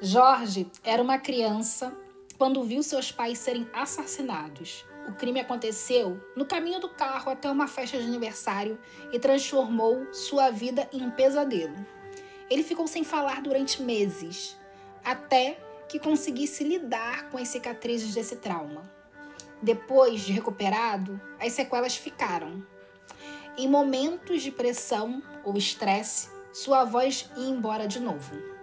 Jorge era uma criança quando viu seus pais serem assassinados. O crime aconteceu no caminho do carro até uma festa de aniversário e transformou sua vida em um pesadelo. Ele ficou sem falar durante meses, até que conseguisse lidar com as cicatrizes desse trauma. Depois de recuperado, as sequelas ficaram. Em momentos de pressão ou estresse, sua voz ia embora de novo.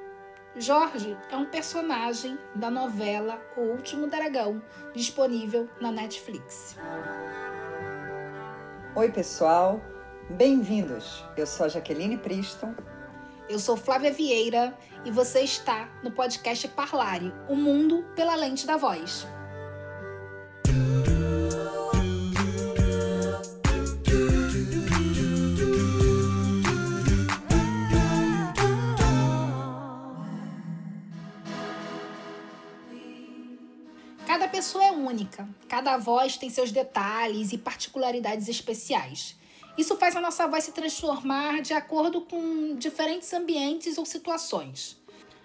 Jorge é um personagem da novela O Último Dragão, disponível na Netflix. Oi, pessoal, bem-vindos. Eu sou a Jaqueline Priston. Eu sou Flávia Vieira e você está no podcast Parlare O Mundo pela Lente da Voz. Pessoa é única, cada voz tem seus detalhes e particularidades especiais. Isso faz a nossa voz se transformar de acordo com diferentes ambientes ou situações.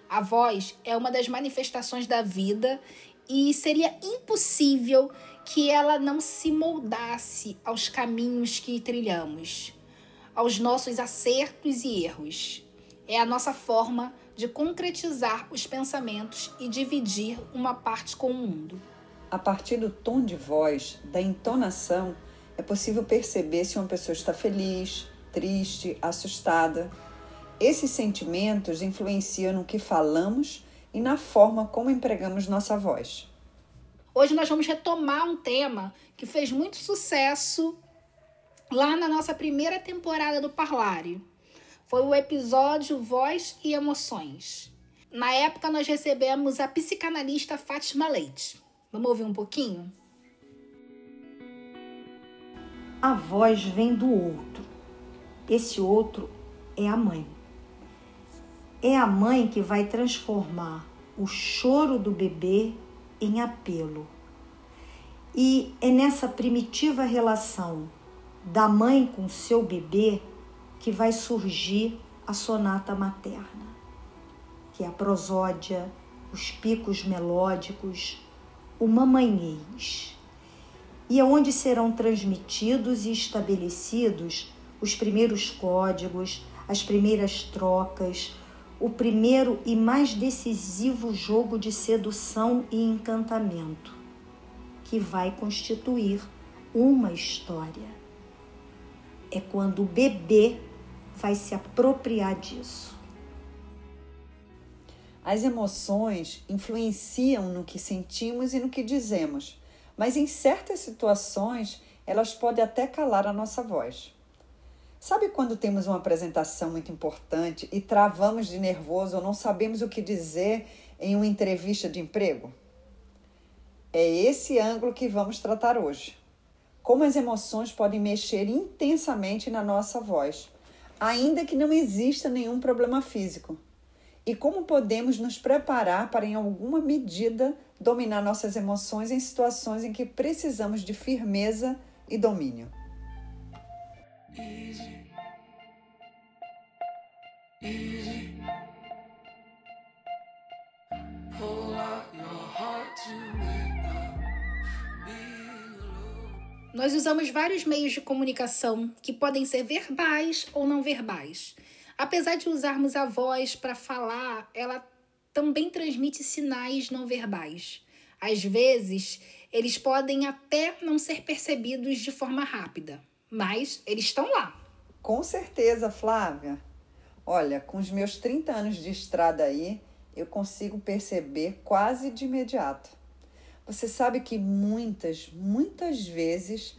A voz é uma das manifestações da vida e seria impossível que ela não se moldasse aos caminhos que trilhamos, aos nossos acertos e erros. É a nossa forma de concretizar os pensamentos e dividir uma parte com o mundo. A partir do tom de voz, da entonação, é possível perceber se uma pessoa está feliz, triste, assustada. Esses sentimentos influenciam no que falamos e na forma como empregamos nossa voz. Hoje nós vamos retomar um tema que fez muito sucesso lá na nossa primeira temporada do Parlare. Foi o episódio Voz e Emoções. Na época nós recebemos a psicanalista Fátima Leite. Vamos ouvir um pouquinho? A voz vem do outro. Esse outro é a mãe. É a mãe que vai transformar o choro do bebê em apelo. E é nessa primitiva relação da mãe com seu bebê que vai surgir a sonata materna, que é a prosódia, os picos melódicos, o mamanhês, e é onde serão transmitidos e estabelecidos os primeiros códigos, as primeiras trocas, o primeiro e mais decisivo jogo de sedução e encantamento, que vai constituir uma história. É quando o bebê vai se apropriar disso. As emoções influenciam no que sentimos e no que dizemos, mas em certas situações elas podem até calar a nossa voz. Sabe quando temos uma apresentação muito importante e travamos de nervoso ou não sabemos o que dizer em uma entrevista de emprego? É esse ângulo que vamos tratar hoje. Como as emoções podem mexer intensamente na nossa voz, ainda que não exista nenhum problema físico e como podemos nos preparar para, em alguma medida, dominar nossas emoções em situações em que precisamos de firmeza e domínio. Easy. Easy. Nós usamos vários meios de comunicação que podem ser verbais ou não verbais. Apesar de usarmos a voz para falar, ela também transmite sinais não verbais. Às vezes, eles podem até não ser percebidos de forma rápida, mas eles estão lá. Com certeza, Flávia. Olha, com os meus 30 anos de estrada aí, eu consigo perceber quase de imediato. Você sabe que muitas, muitas vezes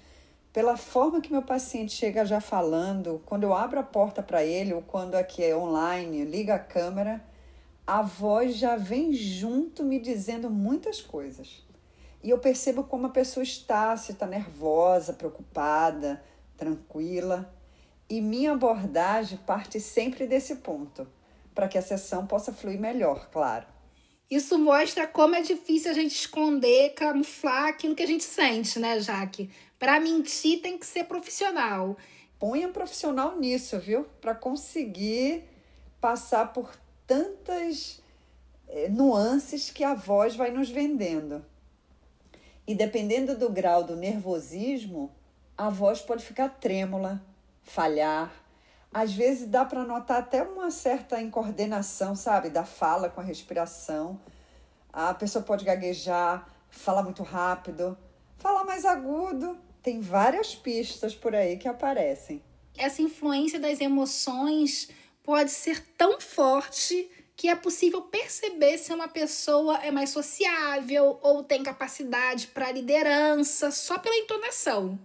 pela forma que meu paciente chega já falando, quando eu abro a porta para ele, ou quando aqui é online, liga a câmera, a voz já vem junto me dizendo muitas coisas. E eu percebo como a pessoa está, se está nervosa, preocupada, tranquila. E minha abordagem parte sempre desse ponto, para que a sessão possa fluir melhor, claro. Isso mostra como é difícil a gente esconder, camuflar aquilo que a gente sente, né, Jaque? Para mentir tem que ser profissional. Ponha um profissional nisso, viu? Para conseguir passar por tantas é, nuances que a voz vai nos vendendo. E dependendo do grau do nervosismo, a voz pode ficar trêmula, falhar. Às vezes dá para notar até uma certa incoordenação, sabe, da fala com a respiração. A pessoa pode gaguejar, falar muito rápido, falar mais agudo. Tem várias pistas por aí que aparecem. Essa influência das emoções pode ser tão forte que é possível perceber se uma pessoa é mais sociável ou tem capacidade para liderança só pela entonação.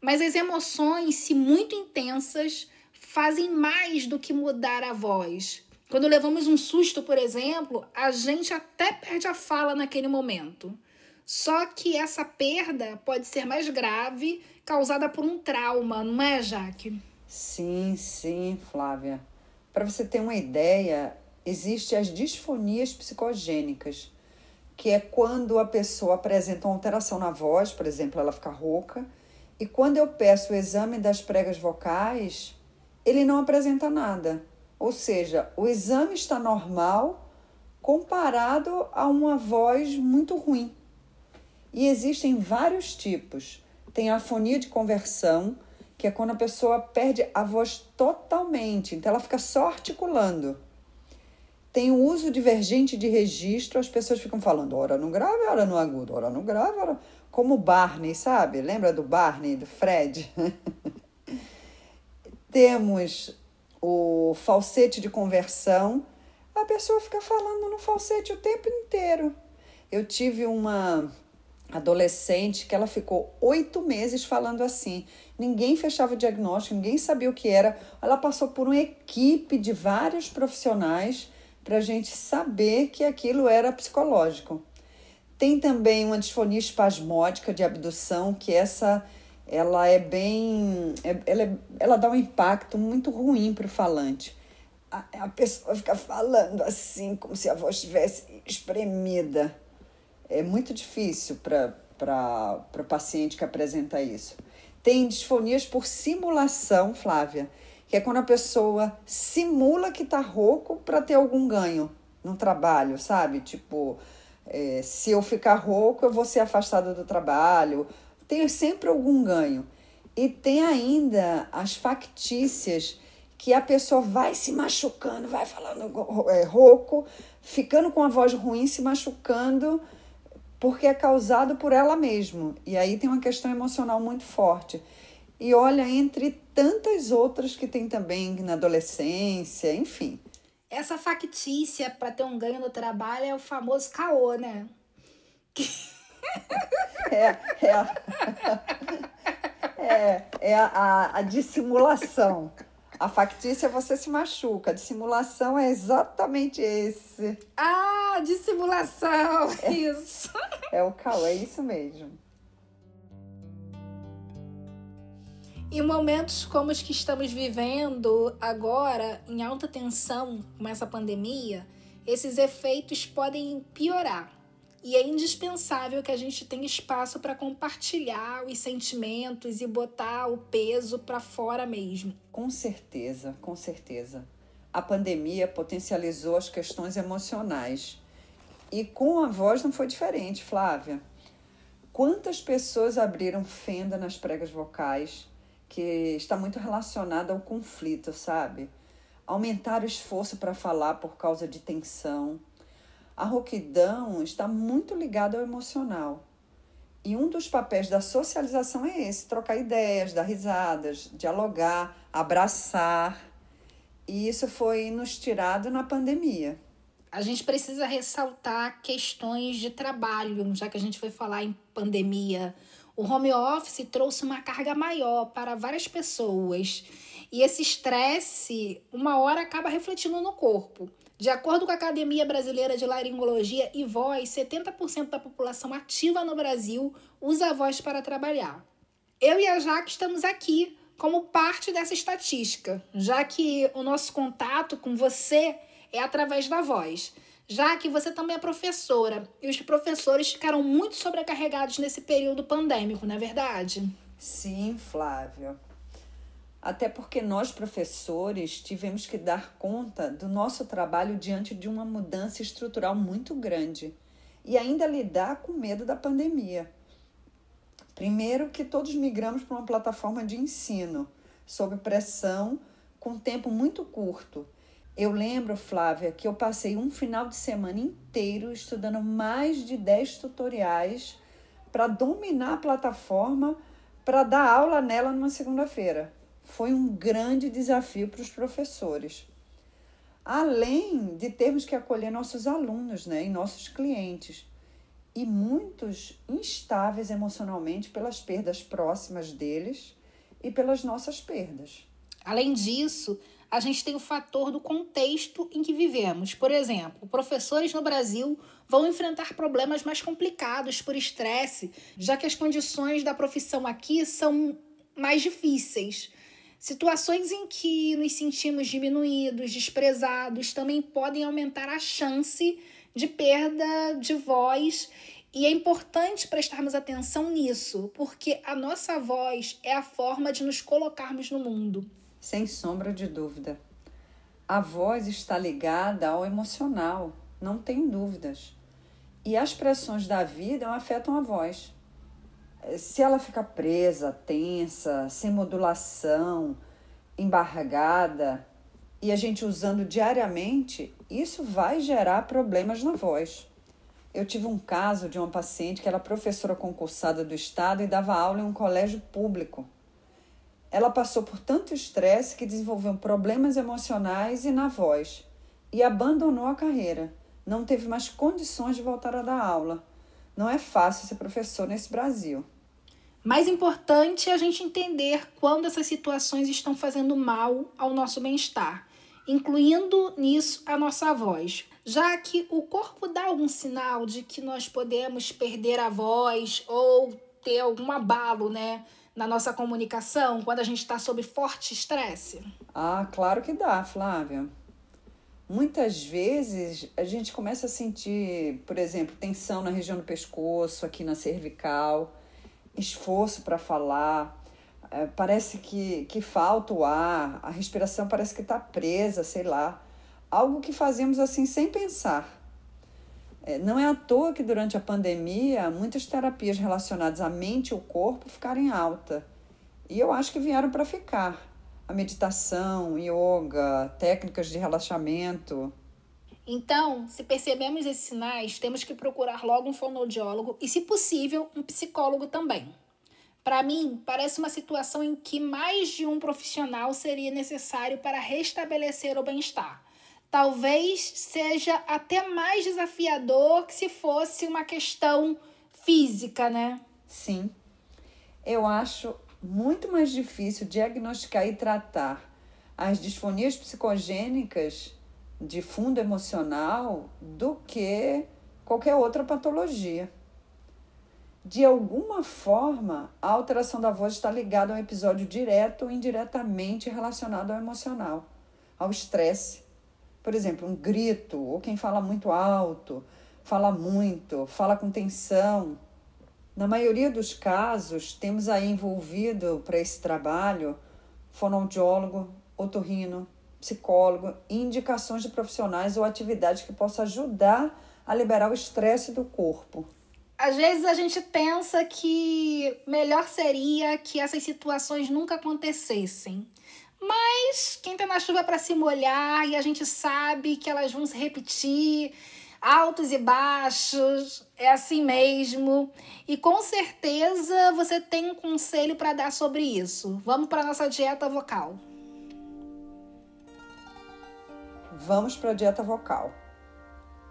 Mas as emoções, se muito intensas, fazem mais do que mudar a voz. Quando levamos um susto, por exemplo, a gente até perde a fala naquele momento. Só que essa perda pode ser mais grave, causada por um trauma, não é, Jaque? Sim, sim, Flávia. Para você ter uma ideia, existem as disfonias psicogênicas, que é quando a pessoa apresenta uma alteração na voz, por exemplo, ela fica rouca, e quando eu peço o exame das pregas vocais, ele não apresenta nada. Ou seja, o exame está normal comparado a uma voz muito ruim. E existem vários tipos. Tem a afonia de conversão, que é quando a pessoa perde a voz totalmente, então ela fica só articulando tem o uso divergente de registro, as pessoas ficam falando hora no grave, hora no agudo, hora no grave, hora... Como o Barney, sabe? Lembra do Barney, do Fred? Temos o falsete de conversão, a pessoa fica falando no falsete o tempo inteiro. Eu tive uma adolescente que ela ficou oito meses falando assim. Ninguém fechava o diagnóstico, ninguém sabia o que era. Ela passou por uma equipe de vários profissionais para a gente saber que aquilo era psicológico. Tem também uma disfonia espasmódica de abdução, que essa ela é bem. É, ela, é, ela dá um impacto muito ruim para o falante. A, a pessoa fica falando assim, como se a voz estivesse espremida. É muito difícil para o paciente que apresenta isso. Tem disfonias por simulação, Flávia, que é quando a pessoa simula que tá rouco para ter algum ganho no trabalho, sabe? Tipo, é, se eu ficar rouco, eu vou ser afastada do trabalho. Tem sempre algum ganho. E tem ainda as factícias que a pessoa vai se machucando, vai falando é, rouco, ficando com a voz ruim, se machucando, porque é causado por ela mesma. E aí tem uma questão emocional muito forte. E olha, entre tantas outras que tem também na adolescência, enfim. Essa factícia para ter um ganho no trabalho é o famoso caô, né? É, é, a, é, é a, a, a dissimulação. A factícia você se machuca, a dissimulação é exatamente esse. Ah, dissimulação! É, isso! É o caô, é isso mesmo. Em momentos como os que estamos vivendo agora, em alta tensão com essa pandemia, esses efeitos podem piorar. E é indispensável que a gente tenha espaço para compartilhar os sentimentos e botar o peso para fora mesmo. Com certeza, com certeza. A pandemia potencializou as questões emocionais. E com a voz não foi diferente, Flávia. Quantas pessoas abriram fenda nas pregas vocais que está muito relacionada ao conflito, sabe? Aumentar o esforço para falar por causa de tensão. A rouquidão está muito ligada ao emocional. E um dos papéis da socialização é esse: trocar ideias, dar risadas, dialogar, abraçar. E isso foi nos tirado na pandemia. A gente precisa ressaltar questões de trabalho, já que a gente foi falar em pandemia o home office trouxe uma carga maior para várias pessoas e esse estresse, uma hora, acaba refletindo no corpo. De acordo com a Academia Brasileira de Laringologia e Voz, 70% da população ativa no Brasil usa a voz para trabalhar. Eu e a Jaque estamos aqui como parte dessa estatística, já que o nosso contato com você é através da voz já que você também é professora e os professores ficaram muito sobrecarregados nesse período pandêmico, não é verdade? Sim, Flávia. Até porque nós, professores, tivemos que dar conta do nosso trabalho diante de uma mudança estrutural muito grande e ainda lidar com medo da pandemia. Primeiro, que todos migramos para uma plataforma de ensino, sob pressão, com tempo muito curto. Eu lembro, Flávia, que eu passei um final de semana inteiro estudando mais de 10 tutoriais para dominar a plataforma para dar aula nela numa segunda-feira. Foi um grande desafio para os professores. Além de termos que acolher nossos alunos né, e nossos clientes, e muitos instáveis emocionalmente pelas perdas próximas deles e pelas nossas perdas. Além disso, a gente tem o fator do contexto em que vivemos. Por exemplo, professores no Brasil vão enfrentar problemas mais complicados por estresse, já que as condições da profissão aqui são mais difíceis. Situações em que nos sentimos diminuídos, desprezados, também podem aumentar a chance de perda de voz. E é importante prestarmos atenção nisso, porque a nossa voz é a forma de nos colocarmos no mundo. Sem sombra de dúvida. A voz está ligada ao emocional, não tem dúvidas. E as pressões da vida afetam a voz. Se ela fica presa, tensa, sem modulação, embargada, e a gente usando diariamente, isso vai gerar problemas na voz. Eu tive um caso de uma paciente que era professora concursada do Estado e dava aula em um colégio público. Ela passou por tanto estresse que desenvolveu problemas emocionais e na voz e abandonou a carreira. Não teve mais condições de voltar a dar aula. Não é fácil ser professor nesse Brasil. Mais importante é a gente entender quando essas situações estão fazendo mal ao nosso bem-estar, incluindo nisso a nossa voz, já que o corpo dá algum sinal de que nós podemos perder a voz ou ter algum abalo, né? na nossa comunicação quando a gente está sob forte estresse? Ah, claro que dá, Flávia. Muitas vezes a gente começa a sentir, por exemplo, tensão na região do pescoço, aqui na cervical, esforço para falar, é, parece que, que falta o ar, a respiração parece que está presa, sei lá. Algo que fazemos assim sem pensar. É, não é à toa que durante a pandemia muitas terapias relacionadas à mente e ao corpo ficaram em alta. E eu acho que vieram para ficar. A meditação, yoga, técnicas de relaxamento. Então, se percebemos esses sinais, temos que procurar logo um fonoaudiólogo e, se possível, um psicólogo também. Para mim, parece uma situação em que mais de um profissional seria necessário para restabelecer o bem-estar talvez seja até mais desafiador que se fosse uma questão física, né? Sim. Eu acho muito mais difícil diagnosticar e tratar as disfonias psicogênicas de fundo emocional do que qualquer outra patologia. De alguma forma, a alteração da voz está ligada a um episódio direto ou indiretamente relacionado ao emocional, ao estresse, por exemplo, um grito, ou quem fala muito alto, fala muito, fala com tensão. Na maioria dos casos, temos aí envolvido para esse trabalho fonoaudiólogo, otorrino, psicólogo indicações de profissionais ou atividades que possam ajudar a liberar o estresse do corpo. Às vezes a gente pensa que melhor seria que essas situações nunca acontecessem. Mas quem tá na chuva para se molhar e a gente sabe que elas vão se repetir, altos e baixos, é assim mesmo. E com certeza você tem um conselho para dar sobre isso. Vamos para nossa dieta vocal. Vamos para a dieta vocal.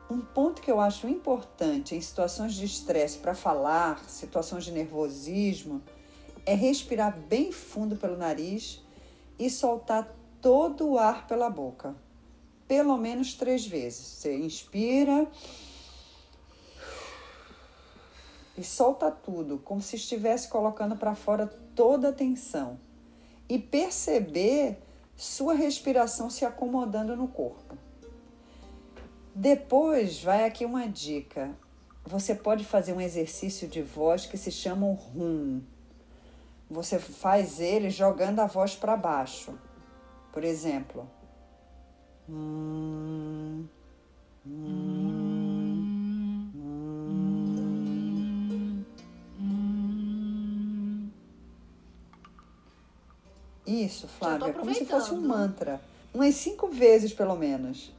Um ponto que eu acho importante em situações de estresse para falar, situações de nervosismo, é respirar bem fundo pelo nariz e soltar todo o ar pela boca, pelo menos três vezes. Você inspira e solta tudo, como se estivesse colocando para fora toda a tensão. E perceber sua respiração se acomodando no corpo. Depois, vai aqui uma dica. Você pode fazer um exercício de voz que se chama o rum. você faz ele jogando a voz para baixo. Por exemplo. Hum, hum, Isso, Flávia, como se fosse um mantra. Umas cinco vezes, pelo menos.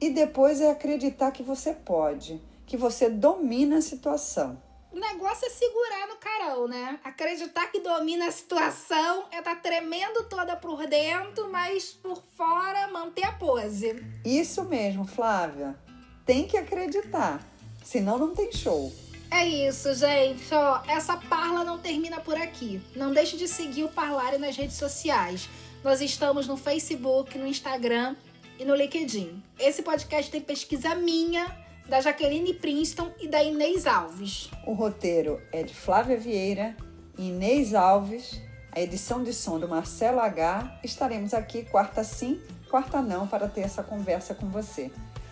E depois é acreditar que você pode, que você domina a situação. O negócio é segurar no carão, né? Acreditar que domina a situação é estar tá tremendo toda por dentro, mas por fora manter a pose. Isso mesmo, Flávia. Tem que acreditar, senão não tem show. É isso, gente. Ó, essa parla não termina por aqui. Não deixe de seguir o Parlare nas redes sociais. Nós estamos no Facebook, no Instagram e no LinkedIn. Esse podcast tem pesquisa minha da Jaqueline Princeton e da Inês Alves. O roteiro é de Flávia Vieira Inês Alves. A edição de som do Marcelo H. Estaremos aqui quarta sim, quarta não, para ter essa conversa com você.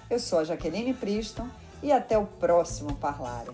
Eu sou a Jaqueline Princeton e até o próximo Parlare.